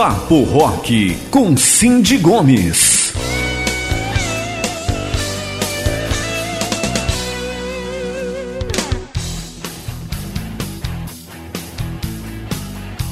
Papo Rock com Cindy Gomes.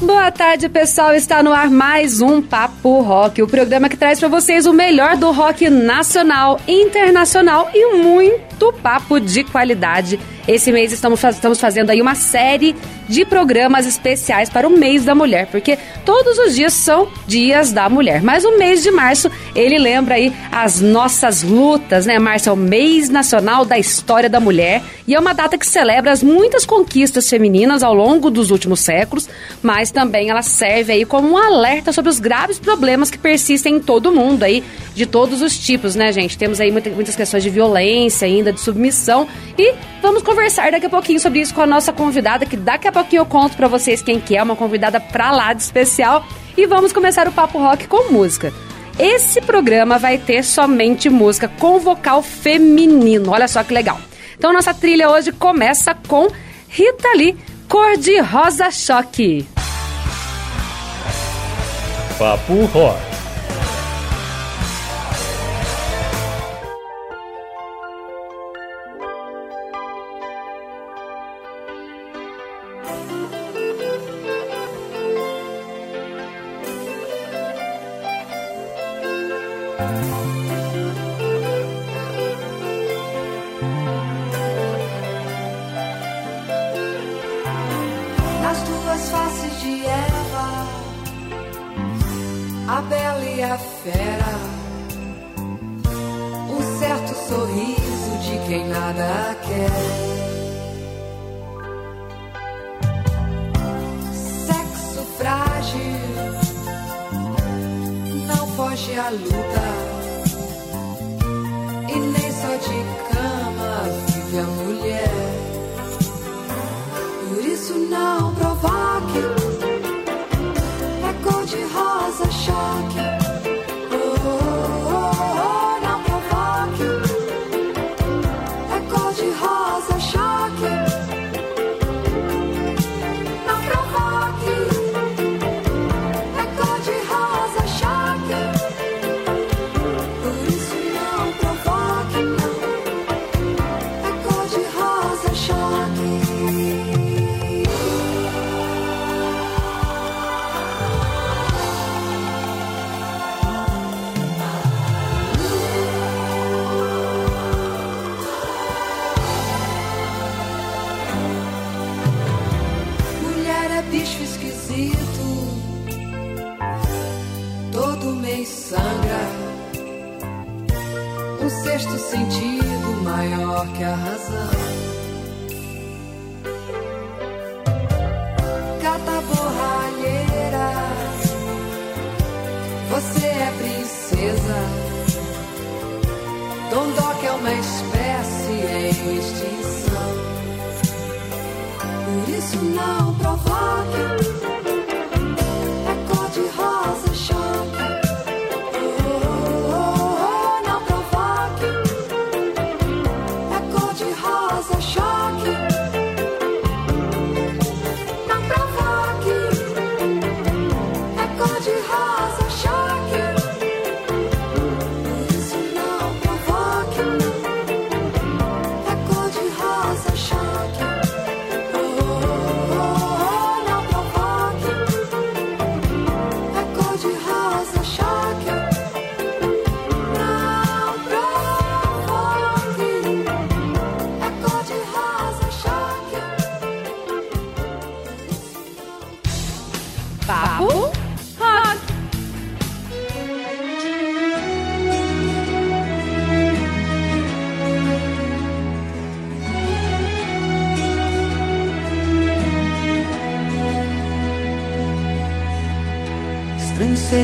Boa tarde, pessoal. Está no ar mais um Papo Rock, o programa que traz para vocês o melhor do rock nacional, internacional e muito papo de qualidade esse mês estamos, estamos fazendo aí uma série de programas especiais para o mês da mulher, porque todos os dias são dias da mulher. Mas o mês de março, ele lembra aí as nossas lutas, né? Março é o mês nacional da história da mulher e é uma data que celebra as muitas conquistas femininas ao longo dos últimos séculos, mas também ela serve aí como um alerta sobre os graves problemas que persistem em todo mundo aí, de todos os tipos, né, gente? Temos aí muitas questões de violência ainda, de submissão e vamos conversar conversar daqui a pouquinho sobre isso com a nossa convidada, que daqui a pouquinho eu conto para vocês quem que é, uma convidada pra lá de especial. E vamos começar o Papo Rock com música. Esse programa vai ter somente música com vocal feminino. Olha só que legal. Então nossa trilha hoje começa com Rita Lee, Cor de Rosa Choque. Papo Rock.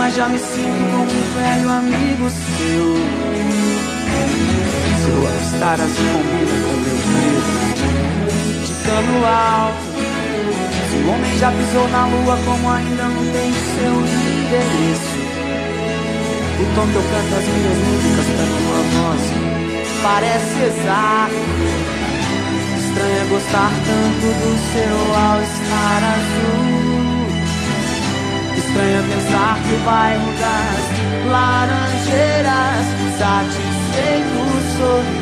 Mas já me sinto como um velho amigo seu. Seu all-star se combina com meu medo de cano alto. Se o homem já pisou na lua, como ainda não tem seu endereço. O tom que eu canto as minhas músicas pra tua voz parece exato. Estranho é gostar tanto do seu all-star azul. Estranho é pensar que bairro das laranjeiras satisfeito sorri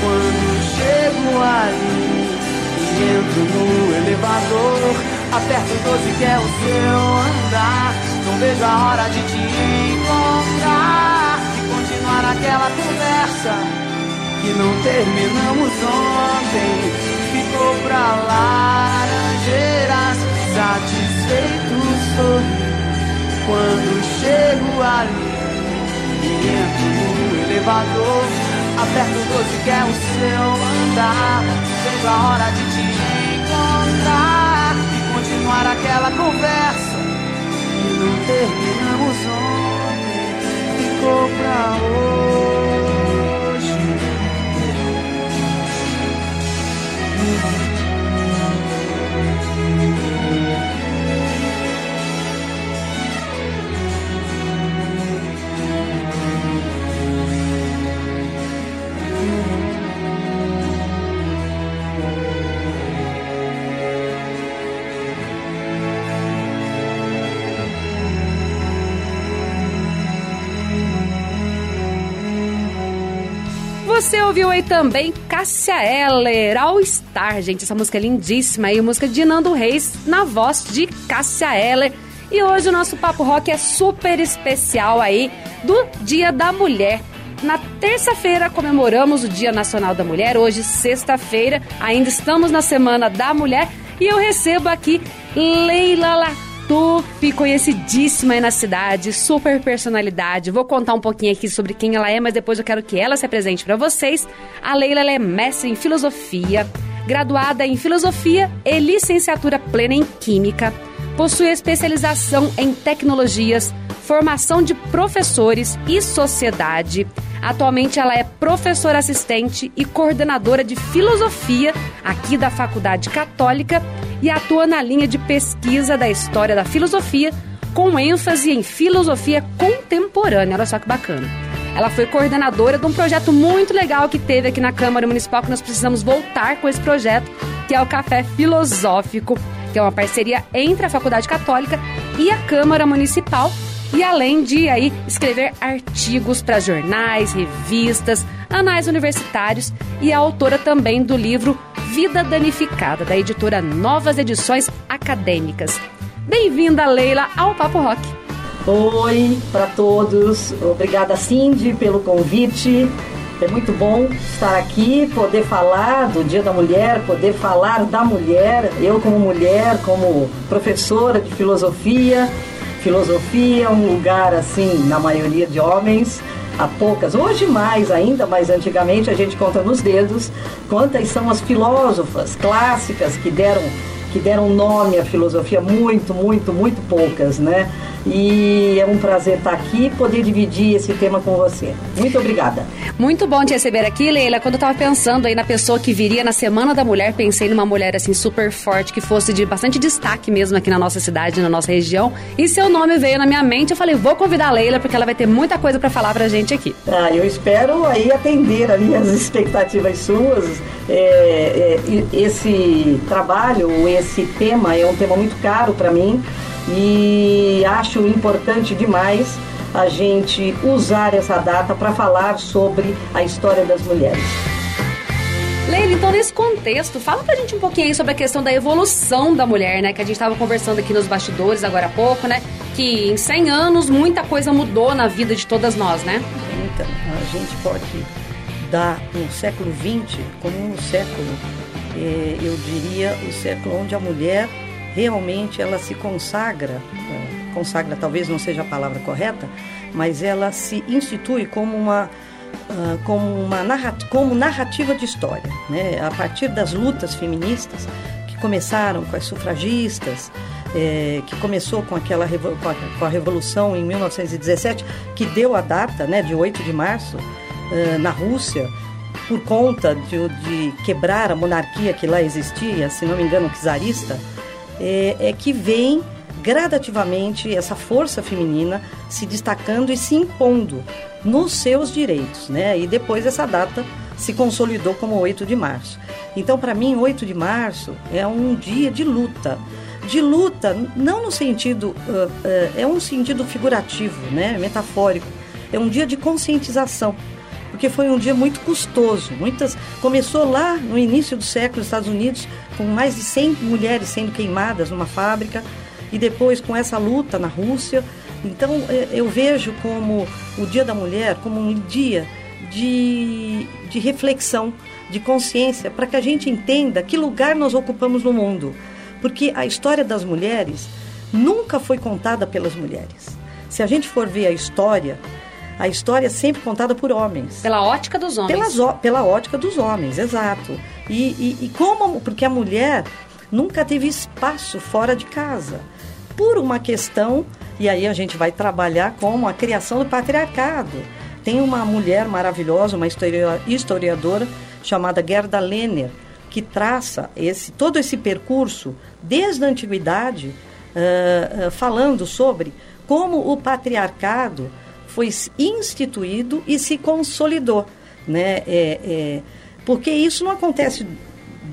quando chego ali e entro no elevador. Aperto o 12 que é o seu andar. Não vejo a hora de te encontrar e continuar aquela conversa que não terminamos ontem. Ficou pra laranjeiras satisfeito sorri quando chego ali e entro no elevador. Aperto o 12 que é o seu andar. Vejo a hora de te encontrar e continuar aquela conversa que não terminamos ontem. Ficou pra hoje. Ouviu aí também Cássia Eller, All Star, gente. Essa música é lindíssima aí, música de Nando Reis, na voz de Cássia Eller. E hoje o nosso Papo Rock é super especial aí do Dia da Mulher. Na terça-feira comemoramos o Dia Nacional da Mulher, hoje, sexta-feira, ainda estamos na Semana da Mulher e eu recebo aqui Leila Latuf, conhecidíssima aí na cidade, super personalidade. Vou contar um pouquinho aqui sobre quem ela é, mas depois eu quero que ela se apresente para vocês. A Leila é mestre em filosofia, graduada em filosofia e licenciatura plena em química. Possui especialização em tecnologias, formação de professores e sociedade. Atualmente ela é professora assistente e coordenadora de filosofia aqui da Faculdade Católica e atua na linha de pesquisa da história da filosofia com ênfase em filosofia contemporânea. Olha só que bacana. Ela foi coordenadora de um projeto muito legal que teve aqui na Câmara Municipal, que nós precisamos voltar com esse projeto, que é o Café Filosófico, que é uma parceria entre a Faculdade Católica e a Câmara Municipal. E além de aí escrever artigos para jornais, revistas, anais universitários e é autora também do livro Vida Danificada, da editora Novas Edições Acadêmicas. Bem-vinda, Leila, ao Papo Rock. Oi para todos, obrigada Cindy pelo convite. É muito bom estar aqui, poder falar do Dia da Mulher, poder falar da mulher. Eu, como mulher, como professora de filosofia, filosofia é um lugar assim, na maioria de homens, há poucas, hoje mais ainda, mas antigamente a gente conta nos dedos quantas são as filósofas clássicas que deram que deram nome à filosofia, muito, muito, muito poucas, né? E é um prazer estar aqui e poder dividir esse tema com você. Muito obrigada. Muito bom te receber aqui, Leila. Quando eu tava pensando aí na pessoa que viria na Semana da Mulher, pensei numa mulher assim super forte, que fosse de bastante destaque mesmo aqui na nossa cidade, na nossa região. E seu nome veio na minha mente, eu falei, vou convidar a Leila, porque ela vai ter muita coisa para falar pra gente aqui. Ah, eu espero aí atender ali as expectativas suas. É, é, esse trabalho, esse tema é um tema muito caro para mim e acho importante demais a gente usar essa data para falar sobre a história das mulheres. Leila, então nesse contexto, fala pra gente um pouquinho aí sobre a questão da evolução da mulher, né? Que a gente estava conversando aqui nos bastidores agora há pouco, né? Que em 100 anos muita coisa mudou na vida de todas nós, né? Então, a gente pode dar o século XX como um século, eu diria, o século onde a mulher realmente ela se consagra, eh, consagra talvez não seja a palavra correta, mas ela se institui como uma uh, como uma narrativa, como narrativa de história, né? A partir das lutas feministas que começaram com as sufragistas, é, que começou com aquela com a, com a, revolução em 1917, que deu a data, né, de 8 de março, uh, na Rússia, por conta de, de, quebrar a monarquia que lá existia, se não me engano, czarista, é, é que vem gradativamente essa força feminina se destacando e se impondo nos seus direitos, né? E depois essa data se consolidou como 8 de março. Então, para mim, 8 de março é um dia de luta. De luta, não no sentido, uh, uh, é um sentido figurativo, né? metafórico. É um dia de conscientização, porque foi um dia muito custoso. Muitas Começou lá no início do século, nos Estados Unidos, com mais de 100 mulheres sendo queimadas numa fábrica, e depois com essa luta na Rússia, então é, eu vejo como o Dia da Mulher como um dia de, de reflexão, de consciência, para que a gente entenda que lugar nós ocupamos no mundo. Porque a história das mulheres nunca foi contada pelas mulheres. Se a gente for ver a história, a história é sempre contada por homens. Pela ótica dos homens. Pela, pela ótica dos homens, exato. E, e, e como, porque a mulher nunca teve espaço fora de casa, por uma questão e aí a gente vai trabalhar como a criação do patriarcado. Tem uma mulher maravilhosa, uma historiadora chamada Gerda Lehner, que traça esse, todo esse percurso desde a antiguidade, uh, uh, falando sobre como o patriarcado foi instituído e se consolidou. Né? É, é, porque isso não acontece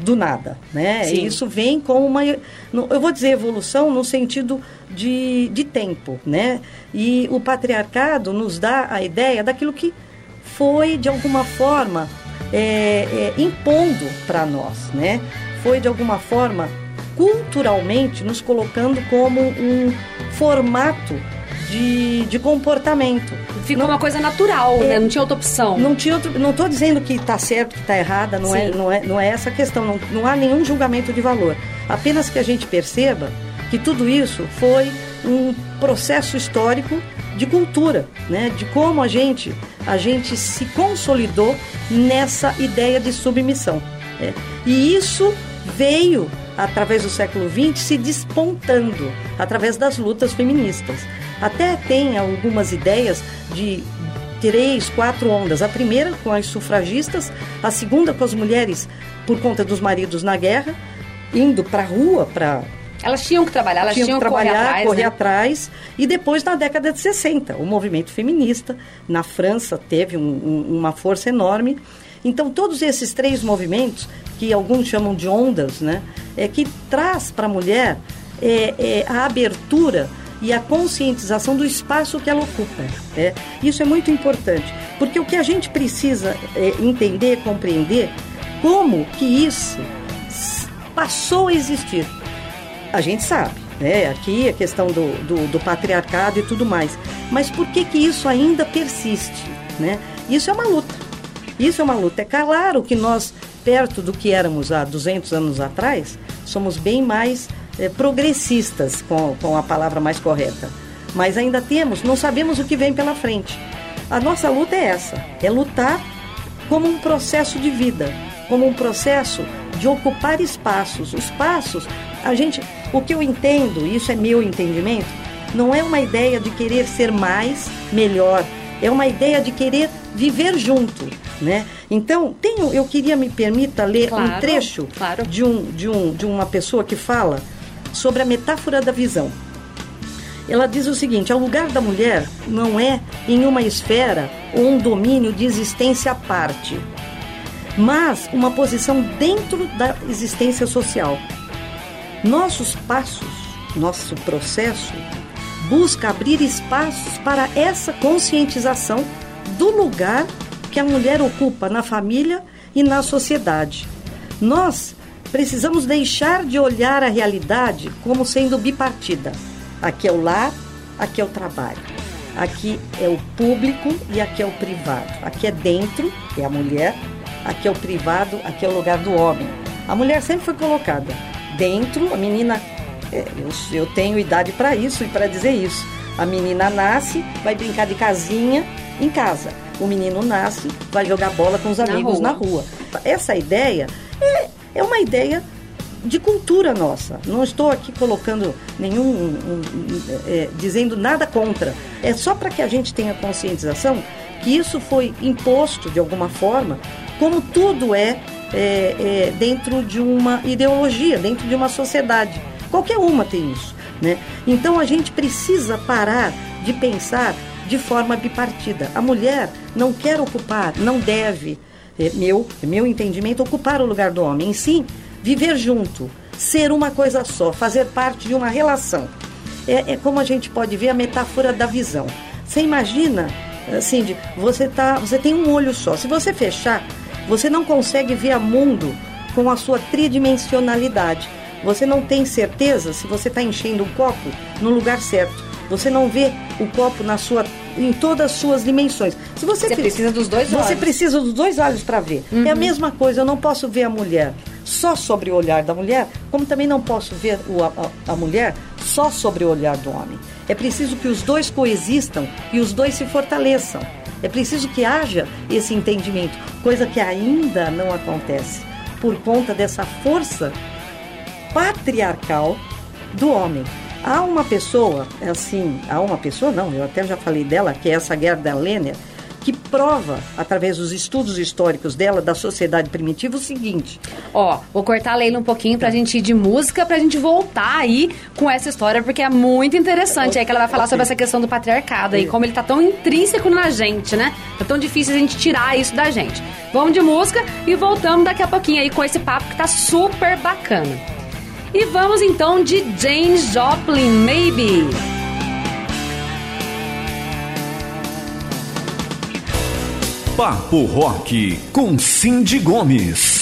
do nada, né? Sim. Isso vem com uma, eu vou dizer evolução no sentido de, de tempo, né? E o patriarcado nos dá a ideia daquilo que foi de alguma forma é, é, impondo para nós, né? Foi de alguma forma culturalmente nos colocando como um formato de, de comportamento. Ficou não, uma coisa natural, é, né? Não tinha outra opção. Não tinha outro, não estou dizendo que está certo, que está errada, não é, não, é, não é essa a questão, não, não há nenhum julgamento de valor. Apenas que a gente perceba que tudo isso foi um processo histórico de cultura, né? De como a gente a gente se consolidou nessa ideia de submissão. Né? E isso veio através do século XX se despontando através das lutas feministas. Até tem algumas ideias de três, quatro ondas. A primeira com as sufragistas, a segunda com as mulheres por conta dos maridos na guerra, indo para a rua para elas tinham que trabalhar, elas tinham, tinham que trabalhar, correr atrás. Correr né? atrás. E depois, na década de 60, o movimento feminista na França teve um, um, uma força enorme. Então, todos esses três movimentos, que alguns chamam de ondas, né, é que traz para a mulher é, é, a abertura e a conscientização do espaço que ela ocupa. É. Isso é muito importante, porque o que a gente precisa é, entender, compreender, como que isso passou a existir. A gente sabe, né? Aqui a questão do, do, do patriarcado e tudo mais. Mas por que que isso ainda persiste, né? Isso é uma luta. Isso é uma luta. É claro que nós, perto do que éramos há 200 anos atrás, somos bem mais é, progressistas, com, com a palavra mais correta. Mas ainda temos, não sabemos o que vem pela frente. A nossa luta é essa: é lutar como um processo de vida, como um processo de ocupar espaços. Os passos, a gente, o que eu entendo, isso é meu entendimento, não é uma ideia de querer ser mais, melhor, é uma ideia de querer viver junto, né? Então, tenho, eu queria me permita ler claro, um trecho claro. de, um, de, um, de uma pessoa que fala sobre a metáfora da visão. Ela diz o seguinte: o lugar da mulher não é em uma esfera ou um domínio de existência à parte, mas uma posição dentro da existência social. Nossos passos, nosso processo, busca abrir espaços para essa conscientização do lugar que a mulher ocupa na família e na sociedade. Nós precisamos deixar de olhar a realidade como sendo bipartida. Aqui é o lar, aqui é o trabalho. Aqui é o público e aqui é o privado. Aqui é dentro, é a mulher, aqui é o privado, aqui é o lugar do homem. A mulher sempre foi colocada dentro, a menina, é, eu tenho idade para isso e para dizer isso. A menina nasce, vai brincar de casinha em casa. O menino nasce, vai jogar bola com os amigos na rua. Na rua. Essa ideia é, é uma ideia de cultura nossa. Não estou aqui colocando nenhum. Um, um, é, dizendo nada contra. É só para que a gente tenha conscientização que isso foi imposto de alguma forma, como tudo é, é, é dentro de uma ideologia, dentro de uma sociedade. Qualquer uma tem isso. Né? Então a gente precisa parar de pensar de forma bipartida. A mulher não quer ocupar, não deve, é meu, é meu entendimento, ocupar o lugar do homem. Em sim, viver junto, ser uma coisa só, fazer parte de uma relação. É, é como a gente pode ver a metáfora da visão. Você imagina, Cindy, você, tá, você tem um olho só. Se você fechar, você não consegue ver o mundo com a sua tridimensionalidade. Você não tem certeza se você está enchendo um copo no lugar certo. Você não vê o copo na sua em todas as suas dimensões. Se você, você precisa dos dois olhos. Você precisa dos dois olhos para ver. Uhum. É a mesma coisa, eu não posso ver a mulher só sobre o olhar da mulher, como também não posso ver o, a, a mulher só sobre o olhar do homem. É preciso que os dois coexistam e os dois se fortaleçam. É preciso que haja esse entendimento, coisa que ainda não acontece por conta dessa força patriarcal do homem. Há uma pessoa, assim, há uma pessoa, não, eu até já falei dela, que é essa Gerda Lehner, que prova, através dos estudos históricos dela, da sociedade primitiva, o seguinte. Ó, vou cortar a Leila um pouquinho pra gente ir de música, pra gente voltar aí com essa história, porque é muito interessante. É aí que ela vai falar sobre essa questão do patriarcado e como ele tá tão intrínseco na gente, né? É tão difícil a gente tirar isso da gente. Vamos de música e voltamos daqui a pouquinho aí com esse papo que tá super bacana. E vamos então de James Joplin, Maybe. Papo Rock com Cindy Gomes.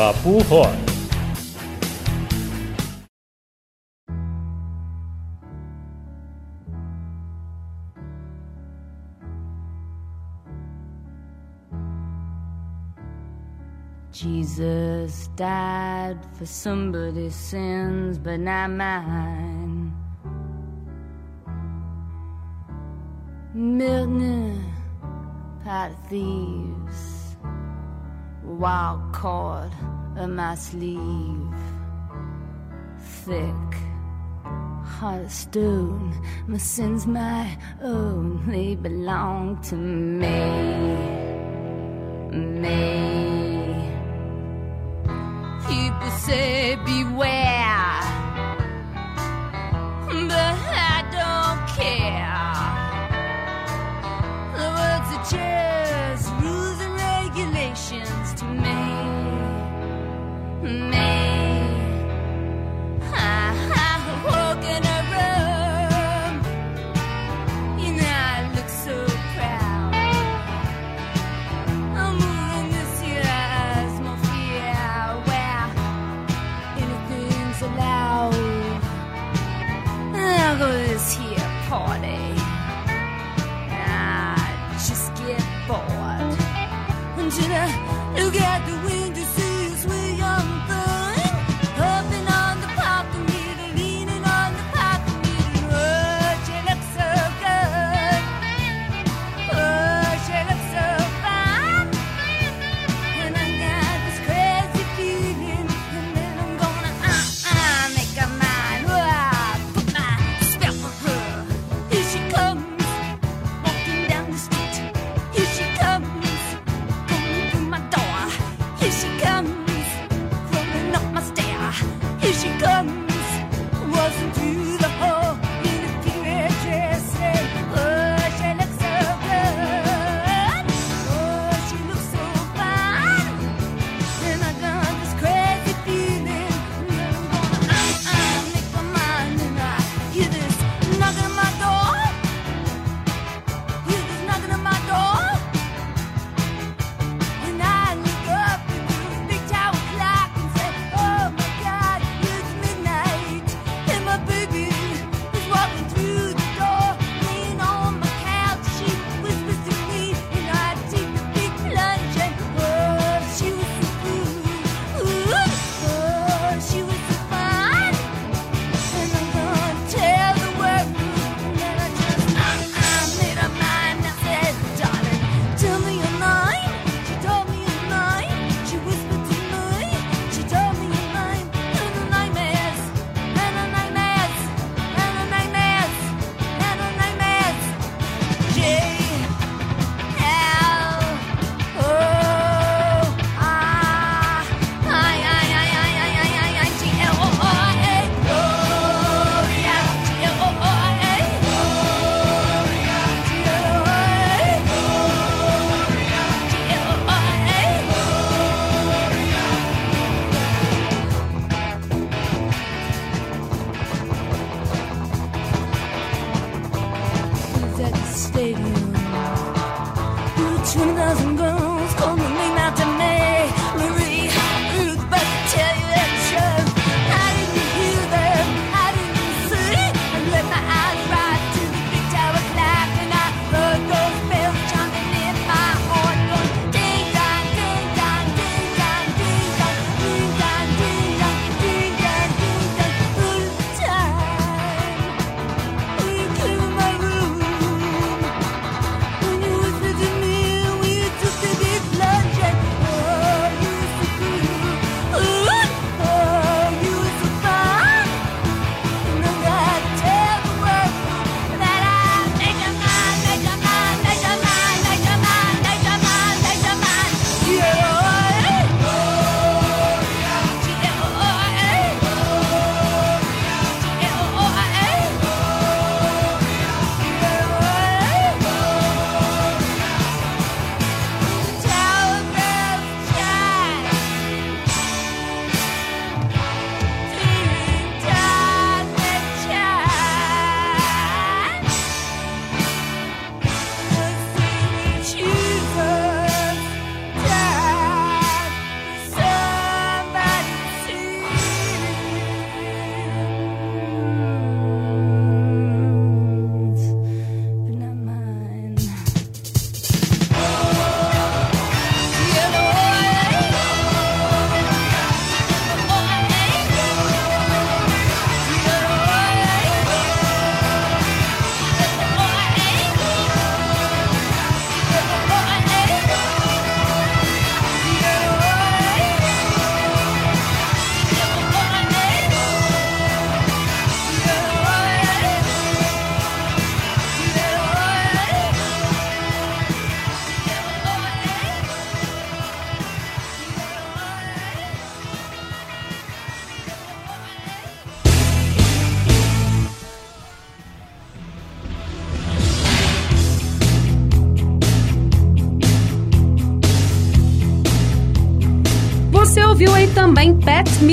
Papo Rock. Jesus died for somebody's sins, but not mine. Milton, pot thieves wild cord in my sleeve. Thick, heart of stone, my sins my own, they belong to me. Me. People say, beware.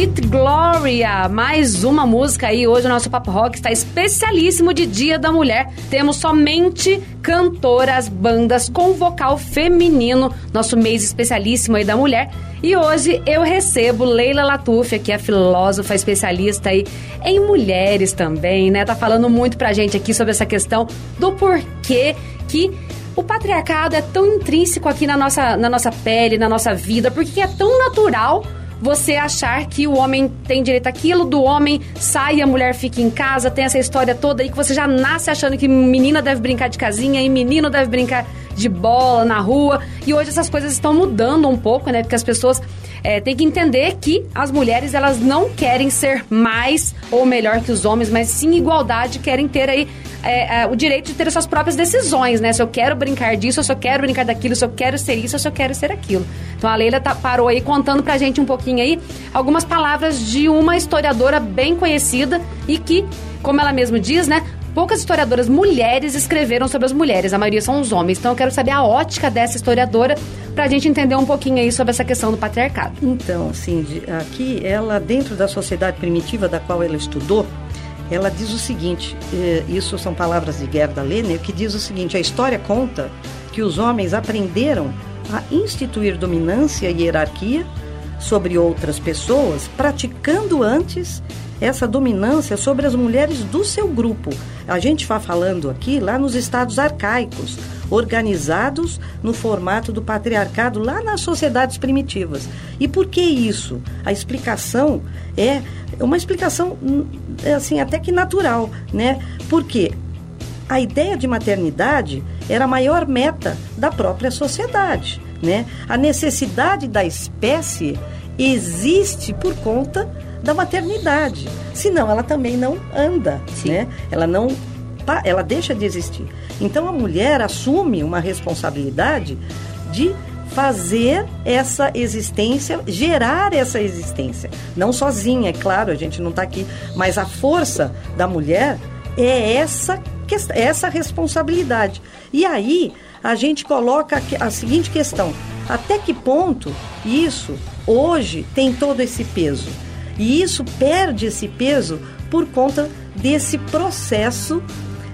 Meet Gloria. Mais uma música aí. Hoje o nosso Papo Rock está especialíssimo de Dia da Mulher. Temos somente cantoras, bandas com vocal feminino. Nosso mês especialíssimo aí da mulher. E hoje eu recebo Leila Latuf, que é filósofa especialista aí em mulheres também, né? Tá falando muito pra gente aqui sobre essa questão do porquê que o patriarcado é tão intrínseco aqui na nossa, na nossa pele, na nossa vida, porque é tão natural você achar que o homem tem direito àquilo, do homem sai e a mulher fica em casa, tem essa história toda aí que você já nasce achando que menina deve brincar de casinha e menino deve brincar de bola na rua. E hoje essas coisas estão mudando um pouco, né? Porque as pessoas é, têm que entender que as mulheres elas não querem ser mais ou melhor que os homens, mas sim igualdade, querem ter aí é, é, o direito de ter as suas próprias decisões, né? Se eu quero brincar disso, se eu quero brincar daquilo, se eu quero ser isso, se eu quero ser aquilo. Então a Leila tá, parou aí contando pra gente um pouquinho aí algumas palavras de uma historiadora bem conhecida e que, como ela mesma diz, né? Poucas historiadoras mulheres escreveram sobre as mulheres, a maioria são os homens. Então eu quero saber a ótica dessa historiadora pra gente entender um pouquinho aí sobre essa questão do patriarcado. Então, Cindy, aqui ela, dentro da sociedade primitiva da qual ela estudou, ela diz o seguinte, eh, isso são palavras de Gerda Lehner, que diz o seguinte, a história conta que os homens aprenderam a instituir dominância e hierarquia sobre outras pessoas, praticando antes essa dominância sobre as mulheres do seu grupo. A gente está falando aqui lá nos estados arcaicos, organizados no formato do patriarcado lá nas sociedades primitivas. E por que isso? A explicação é uma explicação hum, assim até que natural, né? Porque a ideia de maternidade era a maior meta da própria sociedade, né? A necessidade da espécie existe por conta da maternidade. Senão ela também não anda, Sim. né? Ela não ela deixa de existir. Então a mulher assume uma responsabilidade de fazer essa existência, gerar essa existência. Não sozinha, é claro, a gente não está aqui, mas a força da mulher é essa, é essa responsabilidade. E aí a gente coloca a seguinte questão: até que ponto isso hoje tem todo esse peso? E isso perde esse peso por conta desse processo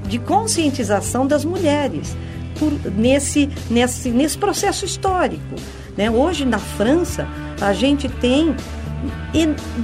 de conscientização das mulheres por- nesse, nesse, nesse processo histórico. Né? Hoje, na França, a gente tem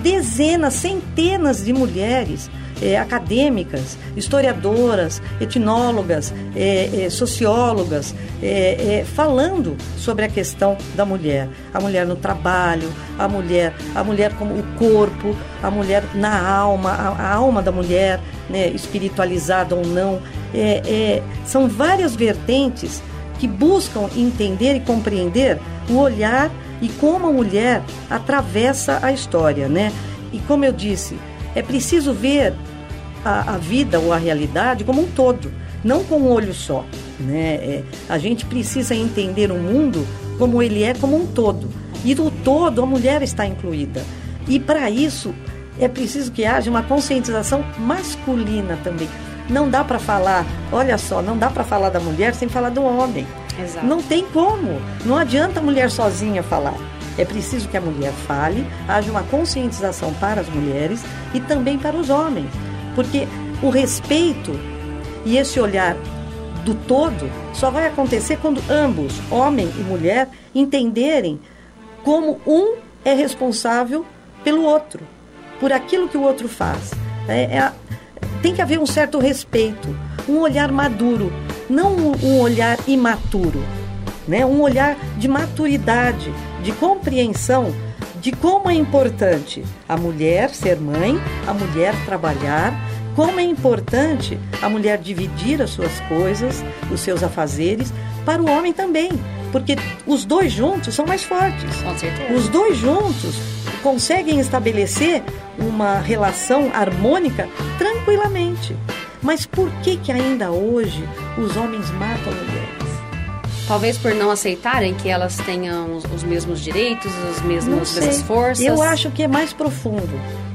dezenas, centenas de mulheres eh, acadêmicas, historiadoras, etnólogas, eh, eh, sociólogas, eh, eh, falando sobre a questão da mulher. A mulher no trabalho, a mulher, a mulher como o corpo, a mulher na alma, a, a alma da mulher, né, espiritualizada ou não. É, é, são várias vertentes que buscam entender e compreender o olhar e como a mulher atravessa a história, né? E como eu disse, é preciso ver a, a vida ou a realidade como um todo, não com um olho só, né? É, a gente precisa entender o mundo como ele é como um todo. E do todo a mulher está incluída. E para isso é preciso que haja uma conscientização masculina também. Não dá para falar, olha só, não dá para falar da mulher sem falar do homem. Exato. Não tem como. Não adianta a mulher sozinha falar. É preciso que a mulher fale, haja uma conscientização para as mulheres e também para os homens. Porque o respeito e esse olhar do todo só vai acontecer quando ambos, homem e mulher, entenderem como um é responsável pelo outro, por aquilo que o outro faz. É- é tem que haver um certo respeito, um olhar maduro, não um, olhar imaturo, né? um olhar de maturidade, de compreensão de como é importante a mulher ser mãe, a mulher trabalhar, como é importante a mulher dividir as suas coisas, os seus afazeres, para o homem também, porque os dois juntos são mais fortes. Com certeza. Os dois juntos conseguem estabelecer uma relação harmônica tranquilamente. Mas por que que ainda hoje os homens matam mulheres? Talvez por não aceitarem que elas tenham os, os mesmos direitos, os mesmos, as mesmas forças. Eu acho que é mais profundo.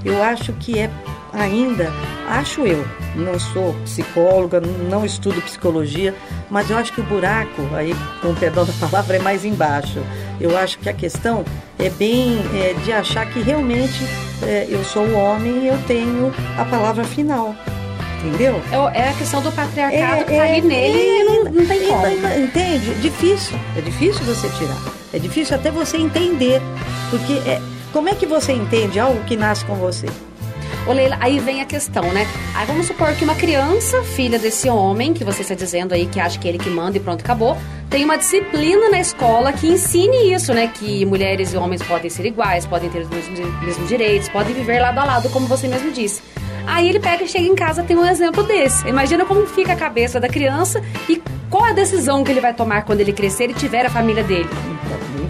Eu acho que é ainda, acho eu, não sou psicóloga, não estudo psicologia, mas eu acho que o buraco, aí, com perdão da palavra, é mais embaixo. Eu acho que a questão é bem é, de achar que realmente é, eu sou o homem e eu tenho a palavra final. Entendeu? É, é a questão do patriarcado que tá ali nele é, e não, não tem como. Entende? Difícil. É difícil você tirar. É difícil até você entender. Porque é, como é que você entende algo que nasce com você? Ô Leila, aí vem a questão, né? Aí vamos supor que uma criança, filha desse homem, que você está dizendo aí que acha que é ele que manda e pronto, acabou, tem uma disciplina na escola que ensine isso, né? Que mulheres e homens podem ser iguais, podem ter os mesmos, mesmos direitos, podem viver lado a lado, como você mesmo disse. Aí ele pega e chega em casa tem um exemplo desse. Imagina como fica a cabeça da criança e qual a decisão que ele vai tomar quando ele crescer e tiver a família dele.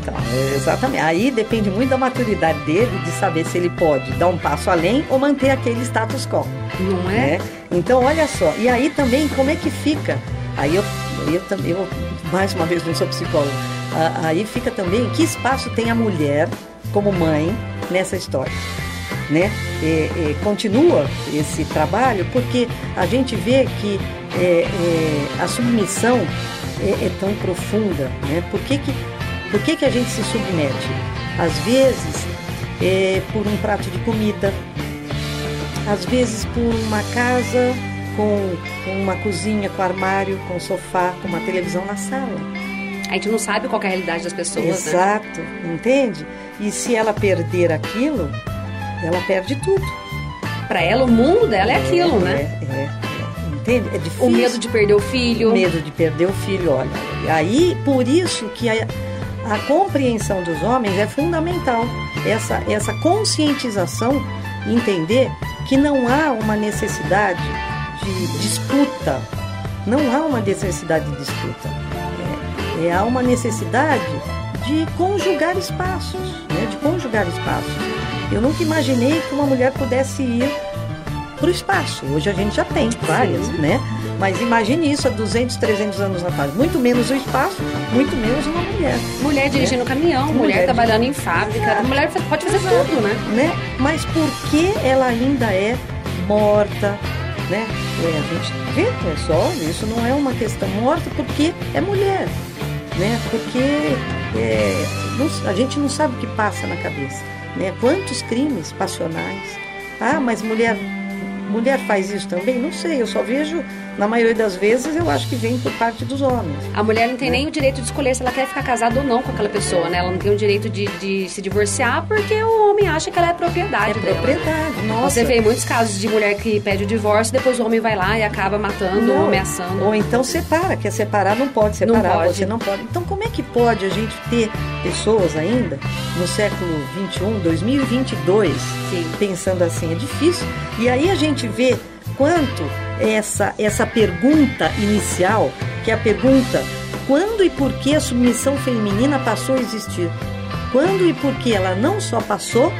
Então, é exatamente. Aí depende muito da maturidade dele de saber se ele pode dar um passo além ou manter aquele status quo. Não é? né? Então, olha só. E aí também, como é que fica? Aí eu, eu, tam- eu mais uma vez, não sou psicólogo. Aí fica também que espaço tem a mulher como mãe nessa história. Né? É, é, continua esse trabalho porque a gente vê que é, é, a submissão é, é tão profunda. Né? Por, que, que, por que, que a gente se submete? Às vezes, é, por um prato de comida, às vezes por uma casa com, uma cozinha, com armário, com sofá, com uma televisão na sala. A gente não sabe qual é a realidade das pessoas, né? Exato, entende? E se ela perder aquilo, ela perde tudo. Pra ela, o mundo dela é aquilo, né? É, é, é. Entende? É difícil. O medo de perder o filho. O medo de perder o filho, olha. Aí, por isso que a, a compreensão dos homens é fundamental. Essa, essa conscientização, entender que não há uma necessidade de disputa. Não há uma necessidade de disputa. É, é, há uma necessidade de conjugar espaços, né? de conjugar espaços. Eu nunca imaginei que uma mulher pudesse ir para o espaço. Hoje a gente já tem várias, né? Mas imagine isso há 200, 300 anos atrás. Muito menos o espaço, muito menos uma mulher. Mulher dirigindo caminhão, mulher, Mulher trabalhando em fábrica. A mulher pode fazer tudo, né? né? Mas por que ela ainda é morta, né? É, a gente vê, é só, isso não é uma questão morta porque é mulher, né? Porque é, não- a gente não sabe o que passa na cabeça, né? Quantos crimes passionais? Ah, mas mulher mulher faz isso também? Não sei, eu só vejo, na maioria das vezes, eu acho que vem por parte dos homens. A mulher não tem nem o direito de escolher se ela quer ficar casada ou não com aquela pessoa, né? Ela não tem o direito de, de se divorciar porque o homem acha que ela é propriedade É dela. propriedade, nossa. Você vê muitos casos de mulher que pede o divórcio, depois o homem vai lá e acaba matando ou Não. ameaçando. Ou então separa, quer separar, não pode Não separar, pode. você não pode. Então como é que pode a gente ter pessoas ainda no século 21, 2022, Sim. pensando assim? É difícil. E aí a gente vê quanto essa, essa pergunta inicial, que é a pergunta quando e por que a submissão feminina passou a existir? Quando e por que ela não só passou,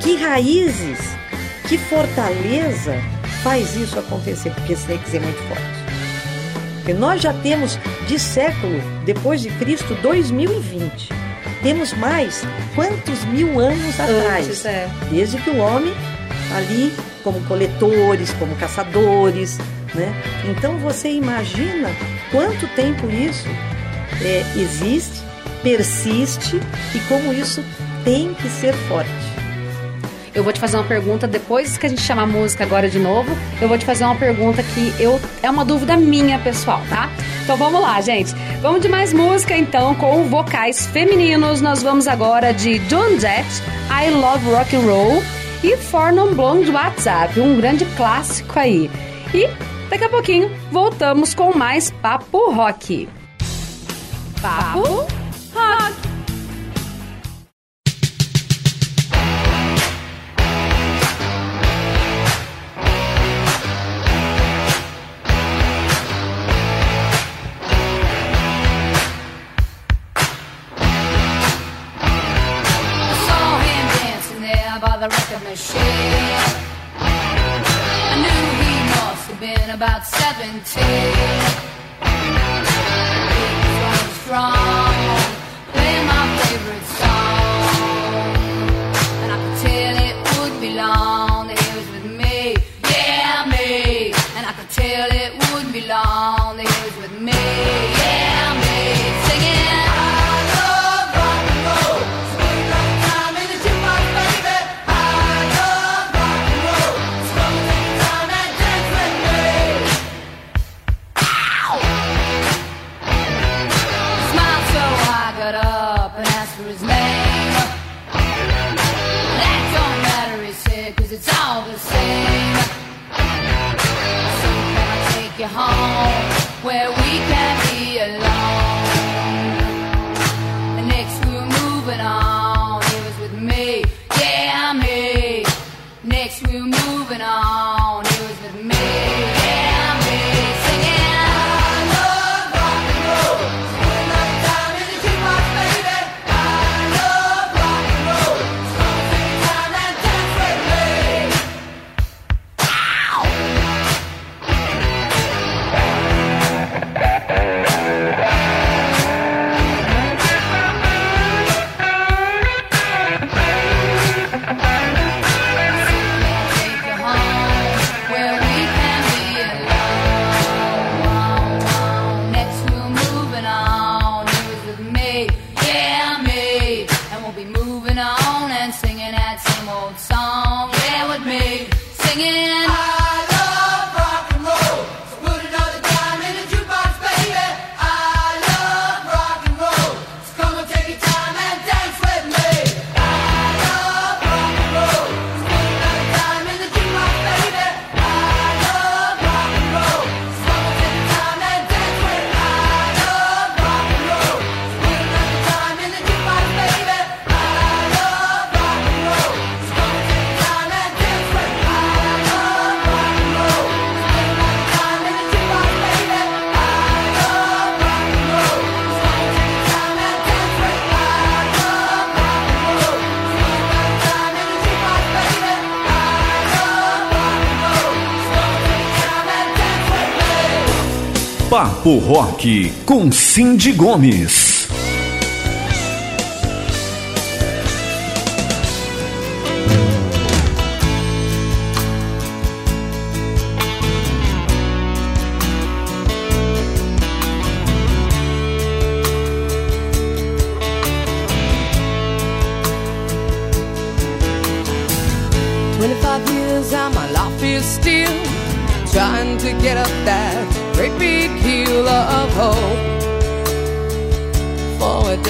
que raízes, que fortaleza faz isso acontecer? Porque esse Snakes é muito forte. Porque nós já temos de século depois de Cristo 2020. Temos mais quantos mil anos atrás? Antes, é. Desde que o homem ali como coletores, como caçadores, né? Então você imagina quanto tempo isso é, existe, persiste e como isso tem que ser forte. Eu vou te fazer uma pergunta depois que a gente chamar a música agora de novo. Eu vou te fazer uma pergunta que eu é uma dúvida minha, pessoal, tá? Então vamos lá, gente. Vamos de mais música então com vocais femininos. Nós vamos agora de John Jett, I Love Rock and Roll e For Non Blonde WhatsApp, um grande clássico aí. E daqui a pouquinho voltamos com mais Papo Rock. Papo Rock. Home, where we can be alone. Papo Rock com Cindy Gomes.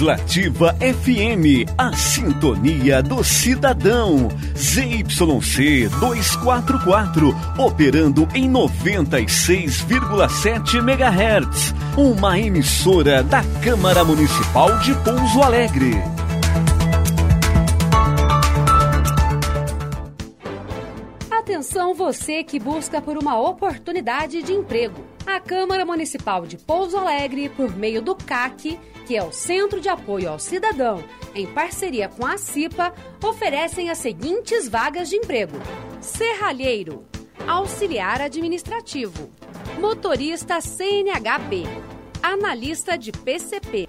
Legislativa FM, a sintonia do cidadão. ZYC 244, operando em 96,7 MHz. Uma emissora da Câmara Municipal de Pouso Alegre. Atenção você que busca por uma oportunidade de emprego. A Câmara Municipal de Pouso Alegre, por meio do CAC, que é o Centro de Apoio ao Cidadão, em parceria com a CIPA, oferecem as seguintes vagas de emprego: serralheiro, auxiliar administrativo, motorista CNHB, analista de PCP,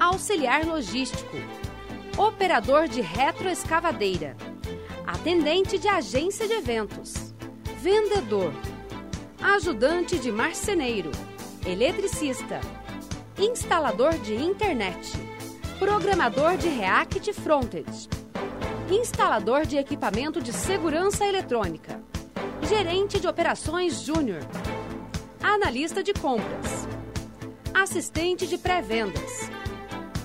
auxiliar logístico, operador de retroescavadeira, atendente de agência de eventos, vendedor, ajudante de marceneiro, eletricista, instalador de internet, programador de React Frontend, instalador de equipamento de segurança eletrônica, gerente de operações júnior, analista de compras, assistente de pré-vendas,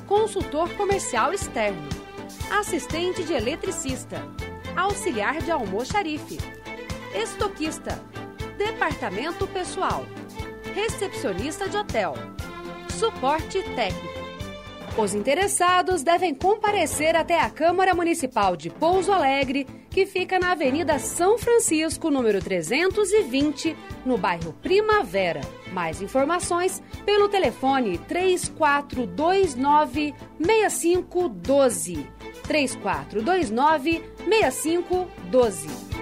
consultor comercial externo, assistente de eletricista, auxiliar de almoxarife, estoquista, departamento pessoal, recepcionista de hotel, suporte técnico. Os interessados devem comparecer até a Câmara Municipal de Pouso Alegre, que fica na Avenida São Francisco, número 320, no bairro Primavera. Mais informações pelo telefone 3429 6512. 3429 6512.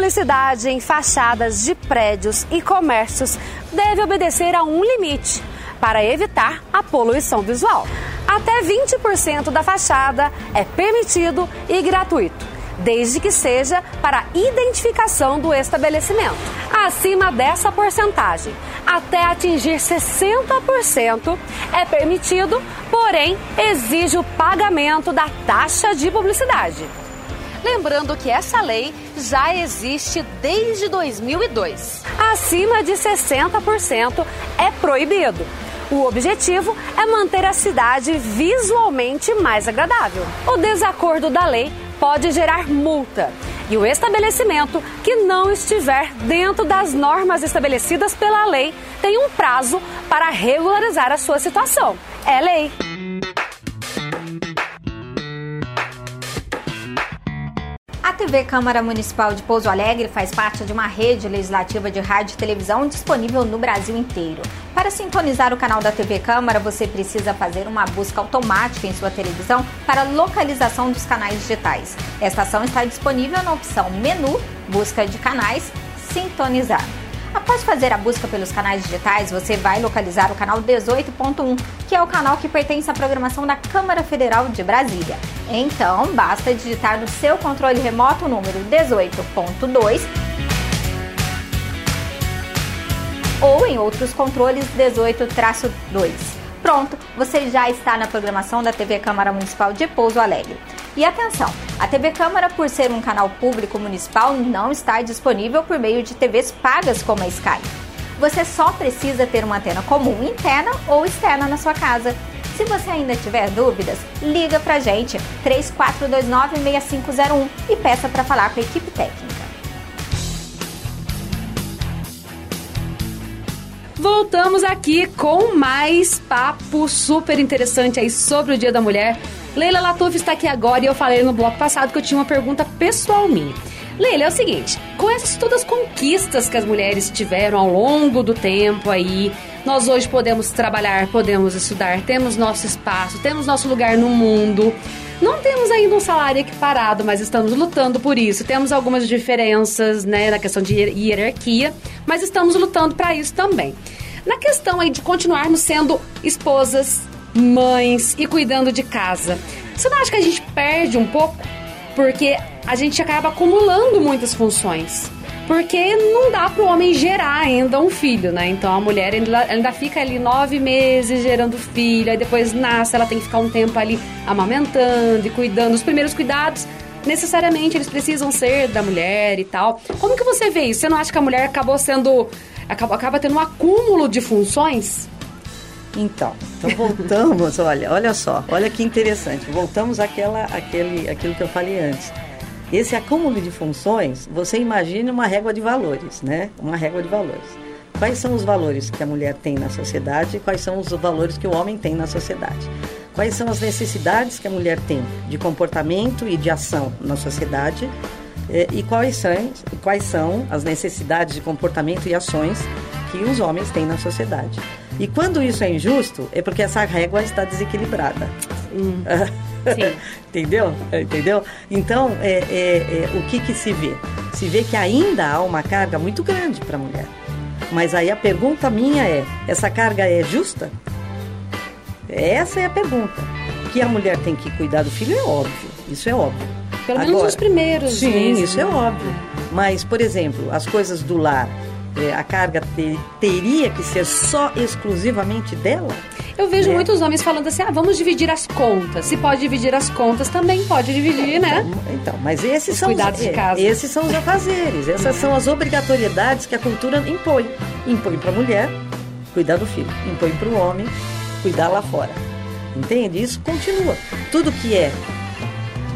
Publicidade em fachadas de prédios e comércios deve obedecer a um limite para evitar a poluição visual. Até 20% da fachada é permitido e gratuito, desde que seja para identificação do estabelecimento. Acima dessa porcentagem, até atingir 60%, é permitido, porém exige o pagamento da taxa de publicidade. Lembrando que essa lei já existe desde 2002. Acima de 60% é proibido. O objetivo é manter a cidade visualmente mais agradável. O desacordo da lei pode gerar multa. E o estabelecimento que não estiver dentro das normas estabelecidas pela lei tem um prazo para regularizar a sua situação. É lei. TV Câmara Municipal de Pouso Alegre faz parte de uma rede legislativa de rádio e televisão disponível no Brasil inteiro. Para sintonizar o canal da TV Câmara, você precisa fazer uma busca automática em sua televisão para localização dos canais digitais. Esta ação está disponível na opção Menu, Busca de Canais, Sintonizar. Após fazer a busca pelos canais digitais, você vai localizar o canal 18.1, que é o canal que pertence à programação da Câmara Federal de Brasília. Então, basta digitar no seu controle remoto o número 18.2 ou em outros controles 18-2. Pronto, você já está na programação da TV Câmara Municipal de Pouso Alegre. E atenção, a TV Câmara, por ser um canal público municipal, não está disponível por meio de TVs pagas como a Sky. Você só precisa ter uma antena comum interna ou externa na sua casa. Se você ainda tiver dúvidas, liga pra gente 3429-6501 e peça para falar com a equipe técnica. Voltamos aqui com mais papo super interessante aí sobre o Dia da Mulher. Leila Latuf está aqui agora e eu falei no bloco passado que eu tinha uma pergunta pessoal minha. Leila, é o seguinte, com essas todas as conquistas que as mulheres tiveram ao longo do tempo aí, nós hoje podemos trabalhar, podemos estudar, temos nosso espaço, temos nosso lugar no mundo. Não temos ainda um salário equiparado, mas estamos lutando por isso. Temos algumas diferenças, né, na questão de hier- hierarquia, mas estamos lutando para isso também. Na questão aí de continuarmos sendo esposas, mães e cuidando de casa, você não acha que a gente perde um pouco? Porque a gente acaba acumulando muitas funções. Porque não dá pro homem gerar ainda um filho, né? Então a mulher ainda, ainda fica ali nove meses gerando filho, aí depois nasce, ela tem que ficar um tempo ali amamentando e cuidando. Os primeiros cuidados, necessariamente, eles precisam ser da mulher e tal. Como que você vê isso? Você não acha que a mulher acabou sendo. acaba, acaba tendo um acúmulo de funções? Então, então voltamos, olha, olha só, olha que interessante. Voltamos àquela, àquele, àquilo que eu falei antes. Esse acúmulo de funções, você imagine uma régua de valores, né? Uma régua de valores. Quais são os valores que a mulher tem na sociedade e quais são os valores que o homem tem na sociedade? Quais são as necessidades que a mulher tem de comportamento e de ação na sociedade? Eh, E quais são, quais são as necessidades de comportamento e ações que os homens têm na sociedade? E quando isso é injusto, é porque essa régua está desequilibrada. Sim. Entendeu? Entendeu? Então, é, é, é, o que, que se vê? Se vê que ainda há uma carga muito grande para a mulher. Mas aí a pergunta minha é: essa carga é justa? Essa é a pergunta. Que a mulher tem que cuidar do filho é óbvio. Isso é óbvio. Pelo menos os primeiros Sim, meses, isso é né? óbvio. Mas, por exemplo, as coisas do lar, é, a carga te- teria que ser só exclusivamente dela? Eu vejo É. muitos homens falando assim: ah, vamos dividir as contas. Se pode dividir as contas, também pode dividir, né? Então, então, mas esses Os são cuidados os, de é, casa. Esses são os afazeres, essas são as obrigatoriedades que a cultura impõe. Impõe para a mulher cuidar do filho, impõe para o homem cuidar lá fora. Entende? Isso continua. Tudo que é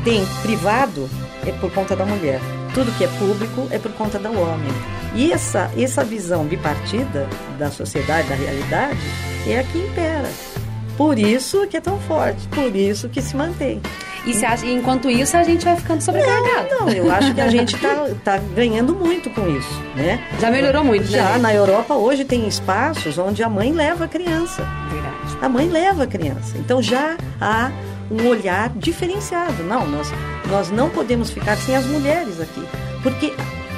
tem privado é por conta da mulher. Tudo que é público é por conta do homem. E essa, essa visão bipartida da sociedade, da realidade, é a que impera. Por isso que é tão forte, por isso que se mantém. E acha- enquanto isso, a gente vai ficando sobrecarregado. Não, eu acho que a gente está tá ganhando muito com isso, né? Já melhorou muito, né? Já na Europa hoje tem espaços onde a mãe leva a criança. Verdade. A mãe leva a criança. Então já há um olhar diferenciado. Não, nós, nós não podemos ficar sem as mulheres aqui. Porque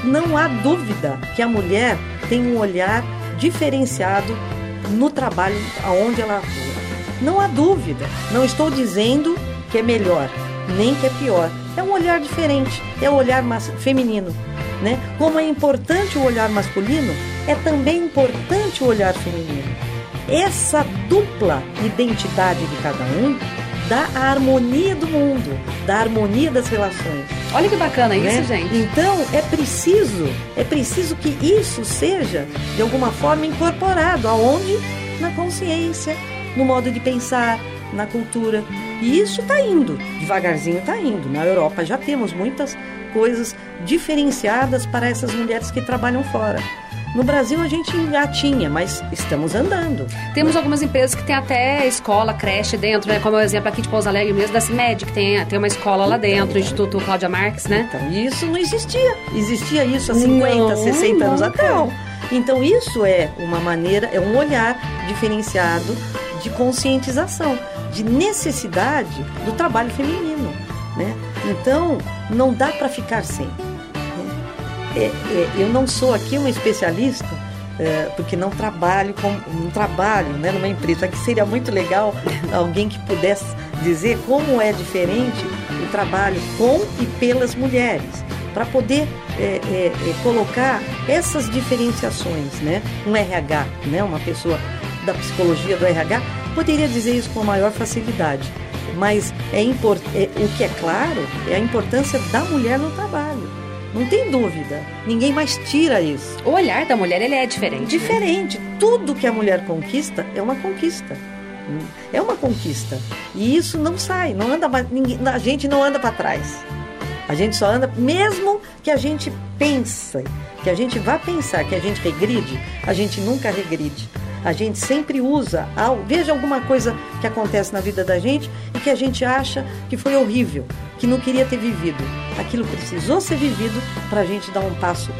não há dúvida que a mulher tem um olhar diferenciado no trabalho aonde ela atua. Não há dúvida. Não estou dizendo que é melhor, nem que é pior. É um olhar diferente, é o olhar mas- feminino. Né? Como é importante o olhar masculino, é também importante o olhar feminino. Essa dupla identidade de cada um dá a harmonia do mundo, dá a harmonia das relações. Olha que bacana isso, né? gente. Então é preciso, é preciso que isso seja de alguma forma incorporado aonde na consciência, no modo de pensar, na cultura. E isso está indo, devagarzinho está indo. Na Europa já temos muitas coisas diferenciadas para essas mulheres que trabalham fora. No Brasil a gente já tinha, mas estamos andando. Temos algumas empresas que tem até escola, creche dentro, né? Como é o exemplo aqui de Pouso Alegre mesmo, da CIMED, que tem, tem uma escola lá dentro, o Instituto Cláudia Marques, né? Então, isso não existia. Existia isso há 50, Não, 60 anos nunca. atrás. Então, isso é uma maneira, é um olhar diferenciado de conscientização, de necessidade do trabalho feminino. Né? Então, não dá para ficar sem. É, é, eu não sou aqui uma especialista, é, porque não trabalho com, não trabalho né, numa empresa. Aqui seria muito legal alguém que pudesse dizer como é diferente o trabalho com e pelas mulheres, para poder é, é, é, colocar essas diferenciações, né? Um RH, né? Uma pessoa da psicologia do RH poderia dizer isso com maior facilidade. Mas é import... é- o que é claro é a importância da mulher no trabalho. Não tem dúvida. Ninguém mais tira isso. O olhar da mulher, ele é diferente. né? Diferente. Tudo que a mulher conquista é uma conquista. É uma conquista. E isso não sai, não anda mais, ninguém, a gente não anda para trás. A gente só anda, mesmo que a gente pense, que a gente vá pensar que a gente regride, a gente nunca regride. A gente sempre usa, veja alguma coisa que acontece na vida da gente e que a gente acha que foi horrível, que não queria ter vivido. Aquilo precisou ser vivido para a gente dar um passo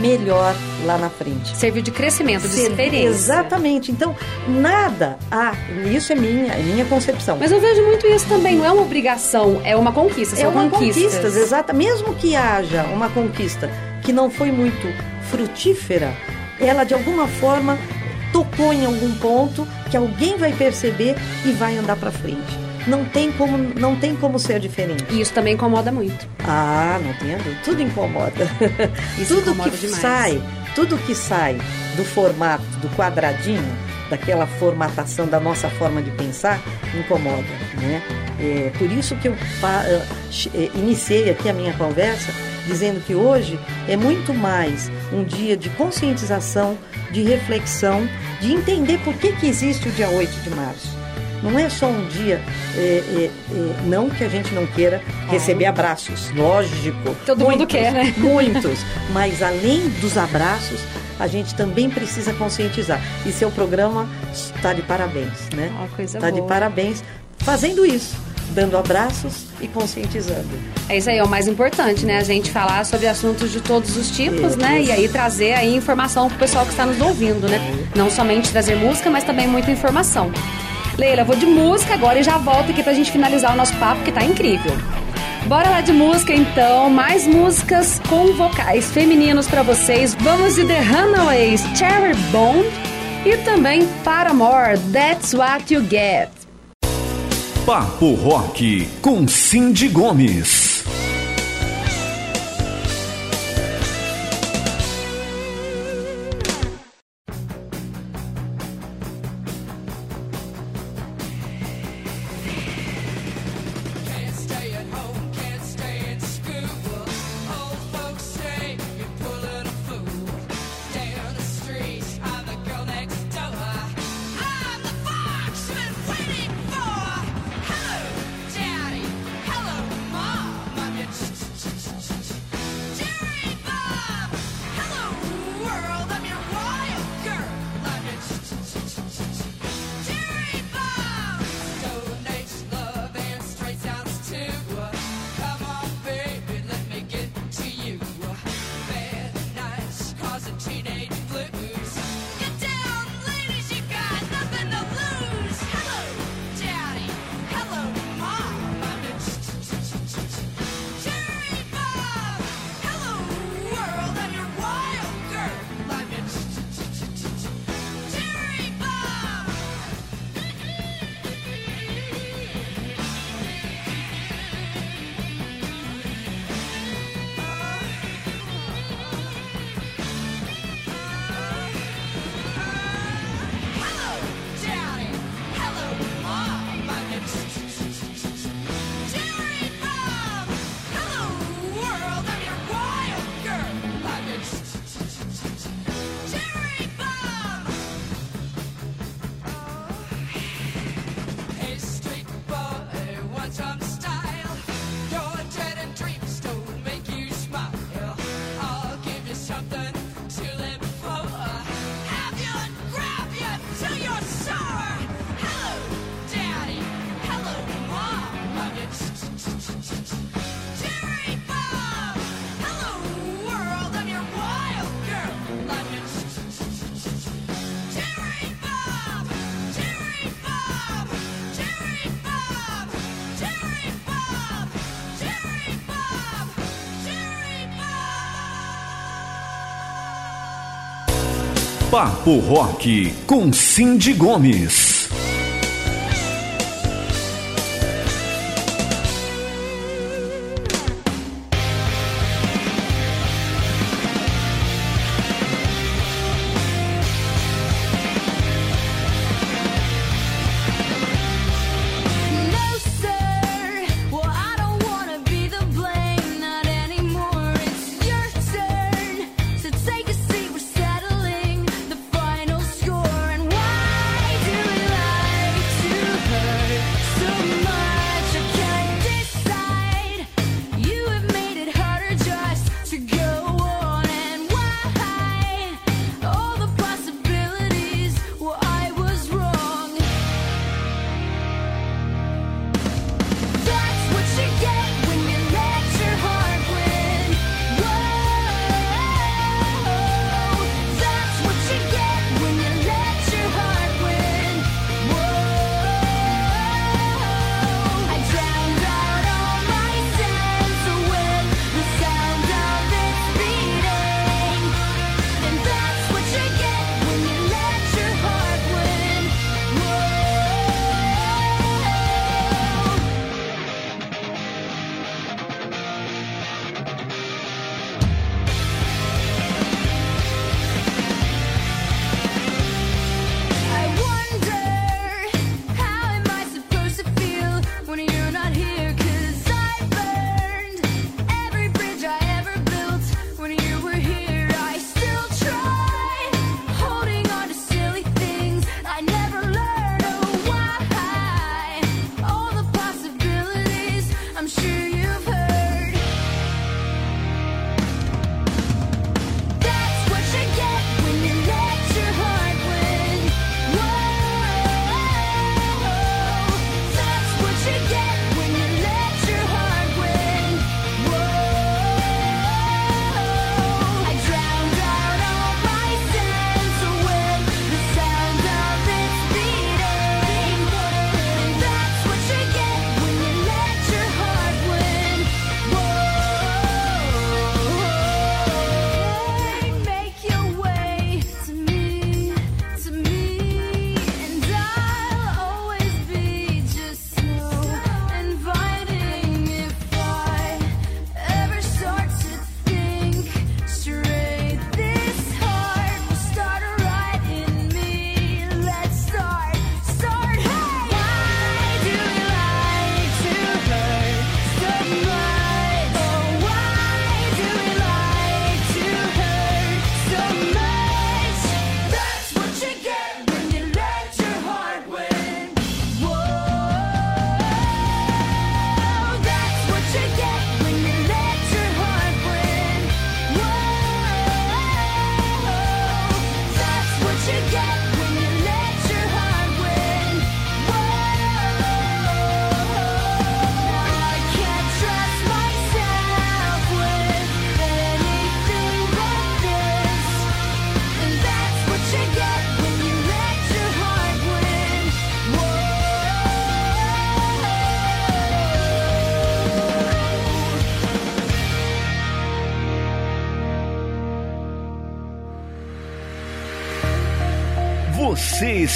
melhor lá na frente. Serviu de crescimento, de Ser- experiência. Exatamente. Então, nada. Ah, isso é minha, é minha concepção. Mas eu vejo muito isso também, não é uma obrigação, é uma conquista, é são uma conquistas. conquista, exata. Mesmo que haja uma conquista que não foi muito frutífera, ela de alguma forma tocou em algum ponto que alguém vai perceber e vai andar para frente. não tem como, não tem como ser diferente. E isso também incomoda muito. Ah, não tem dúvida. Tudo incomoda. Isso tudo incomoda que demais. sai, tudo que sai do formato do quadradinho, daquela formatação da nossa forma de pensar, incomoda, né? É, por isso que eu eh, eh, iniciei aqui a minha conversa dizendo que hoje é muito mais um dia de conscientização, de reflexão, de entender por que, que existe o dia 8 de março. Não é só um dia, é, é, é, não que a gente não queira receber abraços, lógico. Todo mundo quer, né? Muitos. Mas além dos abraços, a gente também precisa conscientizar. E seu programa está de parabéns, né? Está de parabéns fazendo isso, dando abraços e conscientizando. É isso aí, é o mais importante, né? A gente falar sobre assuntos de todos os tipos, Isso. né? E aí trazer aí informação pro pessoal que está nos ouvindo, né? Não somente trazer música, mas também muita informação. Leila, vou de música agora e já volto aqui pra gente finalizar o nosso papo, que tá incrível. Bora lá de música então, mais músicas com vocais femininos pra vocês. Vamos de The Runaways, Cherry Bomb e também Paramore, That's What You Get. Papo Rock com Cindy Gomes. Papo Rock com Cindy Gomes.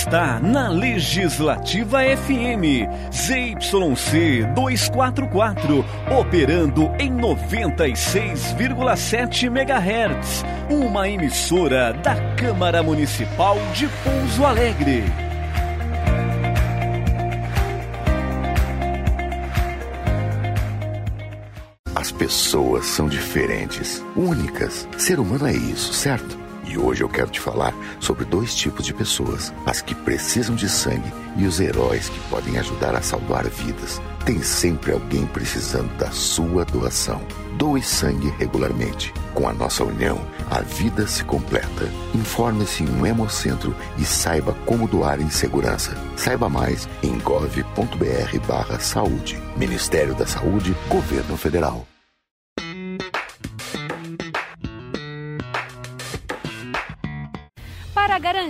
Está na Legislativa FM, ZYC 244, operando em 96,7 MHz. Uma emissora da Câmara Municipal de Pouso Alegre. As pessoas são diferentes, únicas. Ser humano é isso, certo? E hoje eu quero te falar sobre dois tipos de pessoas: as que precisam de sangue e os heróis que podem ajudar a salvar vidas. Tem sempre alguém precisando da sua doação. Doe sangue regularmente. Com a nossa união, a vida se completa. Informe-se em um Hemocentro e saiba como doar em segurança. Saiba mais em gov.br/saúde. Ministério da Saúde, Governo Federal.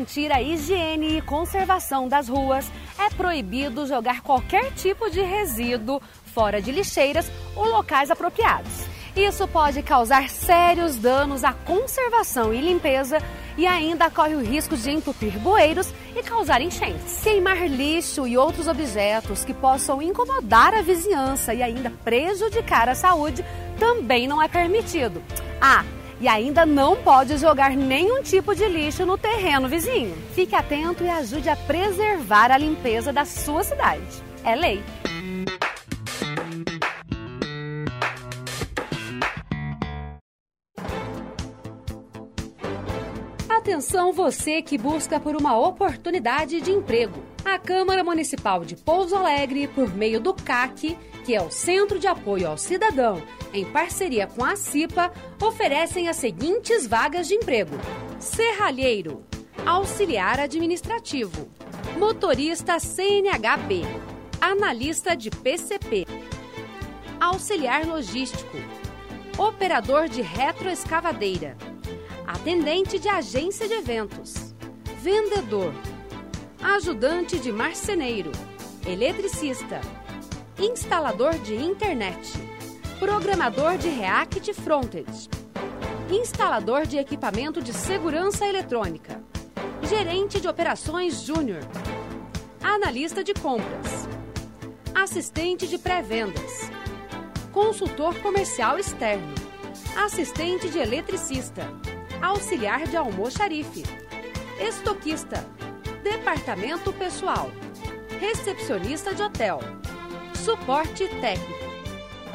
Garantir a higiene e conservação das ruas, é proibido jogar qualquer tipo de resíduo fora de lixeiras ou locais apropriados. Isso pode causar sérios danos à conservação e limpeza e ainda corre o risco de entupir bueiros e causar enchentes. Queimar lixo e outros objetos que possam incomodar a vizinhança e ainda prejudicar a saúde também não é permitido. Ah, e ainda não pode jogar nenhum tipo de lixo no terreno vizinho. Fique atento e ajude a preservar a limpeza da sua cidade. É lei. Atenção você que busca por uma oportunidade de emprego. A Câmara Municipal de Pouso Alegre, por meio do CAC, que é o Centro de Apoio ao Cidadão, em parceria com a CIPA, oferecem as seguintes vagas de emprego: serralheiro, auxiliar administrativo, motorista CNHB, analista de PCP, auxiliar logístico, operador de retroescavadeira, atendente de agência de eventos, vendedor, ajudante de marceneiro, eletricista, instalador de internet, programador de React Frontend, instalador de equipamento de segurança eletrônica, gerente de operações júnior, analista de compras, assistente de pré-vendas, consultor comercial externo, assistente de eletricista, auxiliar de almoxarife, estoquista, departamento pessoal, recepcionista de hotel, suporte técnico.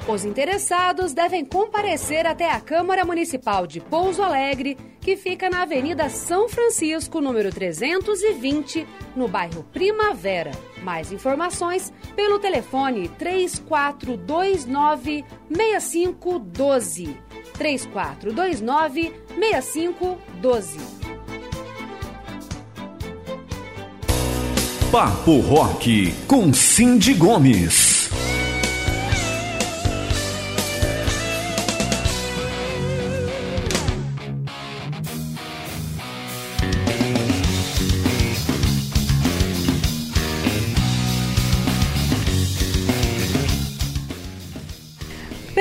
Os interessados devem comparecer até a Câmara Municipal de Pouso Alegre, que fica na Avenida São Francisco, número 320, no bairro Primavera. Mais informações pelo telefone 3429 6512. 3429 6512. Papo Rock com Cindy Gomes.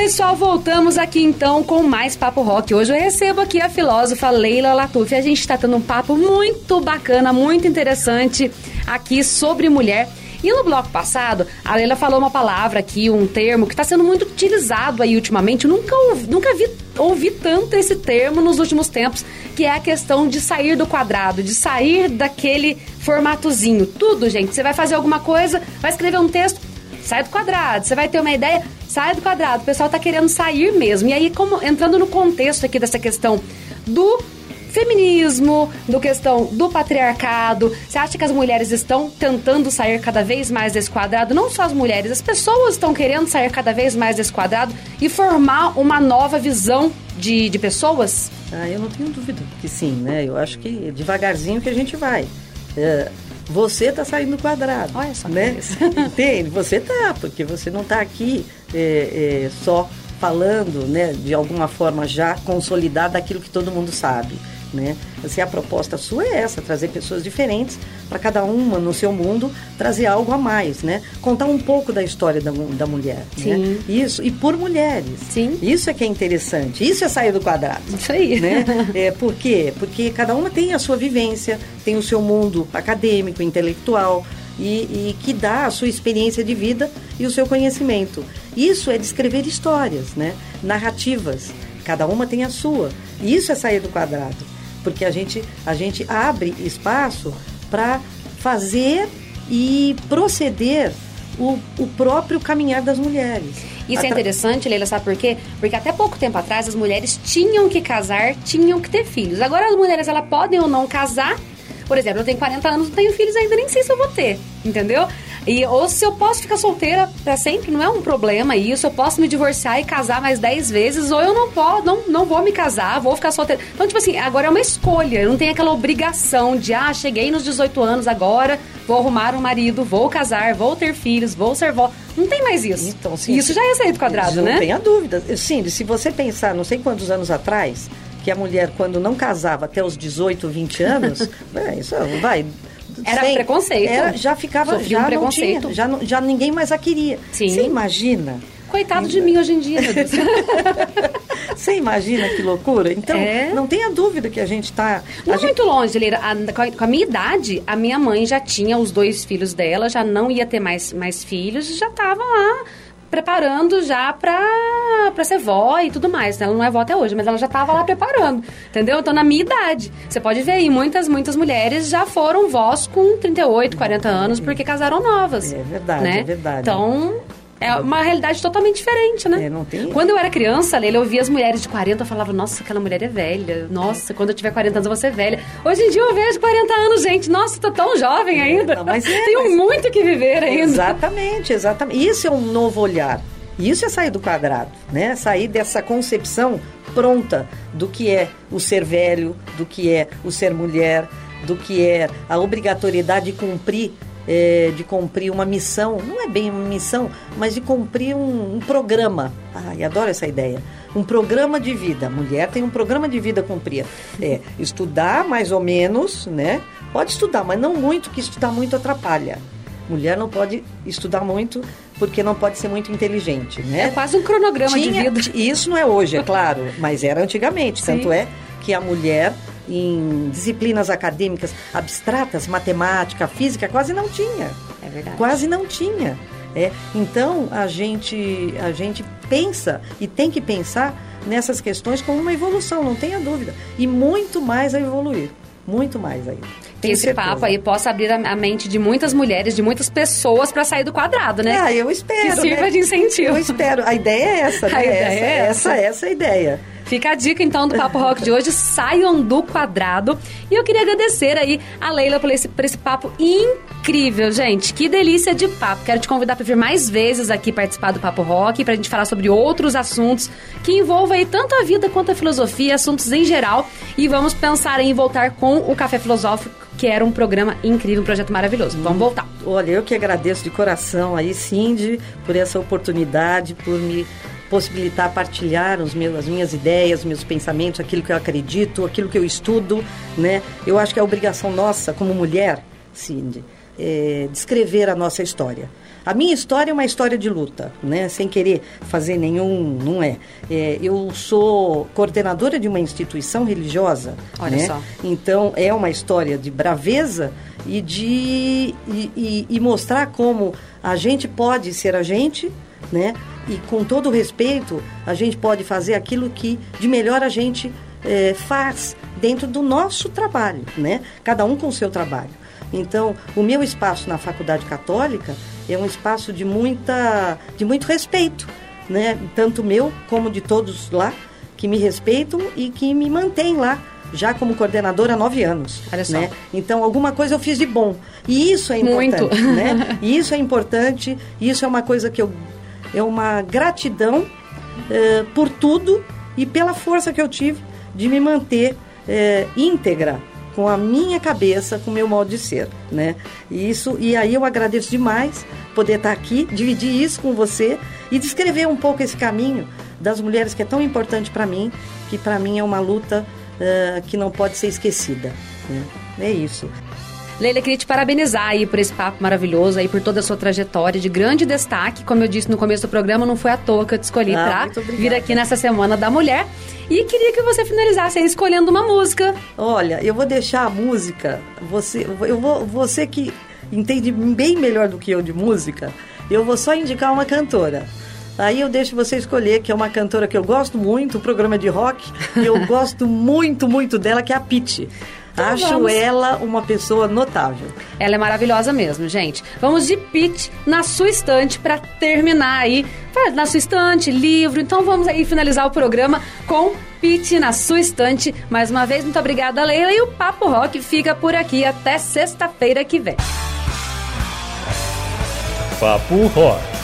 Pessoal, voltamos aqui então com mais Papo Rock. Hoje eu recebo aqui a filósofa Leila Latuf. A gente está tendo um papo muito bacana, muito interessante aqui sobre mulher. E no bloco passado, a Leila falou uma palavra aqui, um termo que está sendo muito utilizado aí ultimamente. Eu nunca ouvi, nunca vi, ouvi tanto esse termo nos últimos tempos, que é a questão de sair do quadrado, de sair daquele formatozinho. Tudo, gente. Você vai fazer alguma coisa, vai escrever um texto, sai do quadrado. Você vai ter uma ideia, sai do quadrado. O pessoal tá querendo sair mesmo. E aí, como entrando no contexto aqui dessa questão do feminismo, do questão do patriarcado. Você acha que as mulheres estão tentando sair cada vez mais desse quadrado? Não só as mulheres, as pessoas estão querendo sair cada vez mais desse quadrado e formar uma nova visão de, de pessoas? Ah, eu não tenho dúvida que sim, né? Eu acho que devagarzinho que a gente vai. É, você está saindo do quadrado. Olha só né? Entende? Você tá, porque você não está aqui é, é, só falando, né, de alguma forma já consolidada aquilo que todo mundo sabe. Né? Assim, a proposta sua é essa, trazer pessoas diferentes para cada uma no seu mundo trazer algo a mais, né? Contar um pouco da história da, da mulher, né? Sim. Isso e por mulheres. Sim. Isso é que é interessante. Isso é sair do quadrado. Isso aí. Né? É, por quê? Porque cada uma tem a sua vivência, tem o seu mundo acadêmico, intelectual e, e que dá a sua experiência de vida e o seu conhecimento. Isso é descrever histórias, né? Narrativas. Cada uma tem a sua. Isso é sair do quadrado, porque a gente a gente abre espaço para fazer e proceder o, o próprio caminhar das mulheres. Isso é Atra- interessante, Leila, sabe por quê? Porque até pouco tempo atrás as mulheres tinham que casar, tinham que ter filhos. Agora as mulheres elas podem ou não casar. Por exemplo, eu tenho 40 anos, não tenho filhos ainda, nem sei se eu vou ter, entendeu? E, ou se eu posso ficar solteira pra sempre, não é um problema isso. Eu posso me divorciar e casar mais 10 vezes, ou eu não posso, não, não vou me casar, vou ficar solteira. Então, tipo assim, agora é uma escolha. Não tenho aquela obrigação de, ah, cheguei nos 18 anos agora, vou arrumar um marido, vou casar, vou ter filhos, vou ser vó. Não tem mais isso. Então, sim, isso já é sair do quadrado, não né? tenha dúvida. Cindy, se você pensar, não sei quantos anos atrás, que a mulher, quando não casava até os 18, 20 anos, é, isso vai. Era sem- preconceito. era- já ficava, Sofria já um não preconceito. tinha, já, não- já ninguém mais a queria. Sim. Você imagina? Coitado de mim hoje em dia, meu Deus. Você imagina que loucura? Então, É. não tenha dúvida que a gente está. Não é muito longe, Leira. A- com, a, minha idade, a minha mãe já tinha os dois filhos dela, já não ia ter mais, mais filhos, e já estava lá preparando já pra, pra ser vó e tudo mais. Ela não é vó até hoje, mas ela já estava lá preparando, entendeu? Então, na minha idade, você pode ver aí, muitas, muitas mulheres já foram vós com 38, 40 anos, porque casaram novas. É verdade, né? é verdade. Então... É uma realidade totalmente diferente, né? É, não tem- Quando eu era criança, Leila, eu via as mulheres de 40, eu falava, nossa, aquela mulher é velha. Nossa, quando eu tiver 40 anos eu vou ser velha. Hoje em dia eu vejo 40 anos, gente. Nossa, tô tão jovem ainda. não, mas é, Tenho mas- muito que viver ainda. Exatamente, exatamente. Isso é um novo olhar. Isso é sair do quadrado, né? Sair dessa concepção pronta do que é o ser velho, do que é o ser mulher, do que é a obrigatoriedade de cumprir eh, de cumprir uma missão, não é bem uma missão, mas de cumprir um, um programa. Ai, adoro essa ideia. Um programa de vida. A mulher tem um programa de vida a cumprir. É estudar mais ou menos, né? Pode estudar, mas não muito, que estudar muito atrapalha. Mulher não pode estudar muito porque não pode ser muito inteligente, né? É quase um cronograma de Tinha- vida. e Isso não é hoje, é claro, mas era antigamente. Sim. Tanto é que a mulher, em disciplinas acadêmicas abstratas, matemática, física, quase não tinha. É verdade. Quase não tinha. É, então a gente, a gente pensa e tem que pensar nessas questões como uma evolução, não tenha dúvida. E muito mais a evoluir. Muito mais aí. Que esse papo aí possa abrir a, mente de muitas mulheres, de muitas pessoas pra sair do quadrado, né? Ah, eu espero. Que sirva né? de incentivo. Eu espero. A ideia é essa, né? A ideia essa, é essa. essa, essa é a ideia. Fica a dica então do Papo Rock de hoje, saiam do quadrado. E eu queria agradecer aí a Leila por esse, por esse papo incrível, gente. Que delícia de papo. Quero te convidar para vir mais vezes aqui participar do Papo Rock, pra gente falar sobre outros assuntos que envolvam aí tanto a vida quanto a filosofia, assuntos em geral. E vamos pensar em voltar com o Café Filosófico, que era um programa incrível, um projeto maravilhoso. Vamos voltar. Olha, eu que agradeço de coração aí, Cindy, por essa oportunidade, por me possibilitar partilhar os meus, as minhas ideias, meus pensamentos, aquilo que eu acredito, aquilo que eu estudo, né? Eu acho que é obrigação nossa, como mulher, Cindy, é, descrever a nossa história. A minha história é uma história de luta, né? Sem querer fazer nenhum, não é. É, eu sou coordenadora de uma instituição religiosa, Olha né? só. Então é uma história de braveza e de e, e- e mostrar como a gente pode ser a gente, né? E com todo o respeito a gente pode fazer aquilo que de melhor a gente eh, faz dentro do nosso trabalho, né? Cada um com o seu trabalho. Então o meu espaço na Faculdade Católica é um espaço de muita de muito respeito, né? Tanto meu como de todos lá que me respeitam e que me mantêm lá já como coordenadora há nove anos. Olha só. Né? Então, alguma coisa eu fiz de bom. E isso é importante. Muito. Né? E isso é importante. Isso é uma coisa que eu. É uma gratidão eh, por tudo e pela força que eu tive de me manter eh, íntegra com a minha cabeça, com o meu modo de ser, né? E isso e aí eu agradeço demais poder estar aqui, dividir isso com você e descrever um pouco esse caminho das mulheres que é tão importante para mim, que para mim é uma luta ah, que não pode ser esquecida. né? É isso. Leila, queria te parabenizar aí por esse papo maravilhoso, aí por toda a sua trajetória de grande destaque. Como eu disse no começo do programa, não foi à toa que eu te escolhi Ah, pra vir aqui nessa Semana da Mulher. E queria que você finalizasse aí escolhendo uma música. Olha, eu vou deixar a música. Você, eu vou, você que entende bem melhor do que eu de música, eu vou só indicar uma cantora. Aí eu deixo você escolher, que é uma cantora que eu gosto muito, o programa de rock, e eu gosto muito, muito dela, que é a Pitty. Acho vamos. ela uma pessoa notável. Ela é maravilhosa mesmo, gente. Vamos de Pitch na sua estante pra terminar aí. Na sua estante, livro. Então vamos aí finalizar o programa com Pitch na sua estante. Mais uma vez, muito obrigada, Leila. E o Papo Rock fica por aqui até sexta-feira que vem. Papo Rock.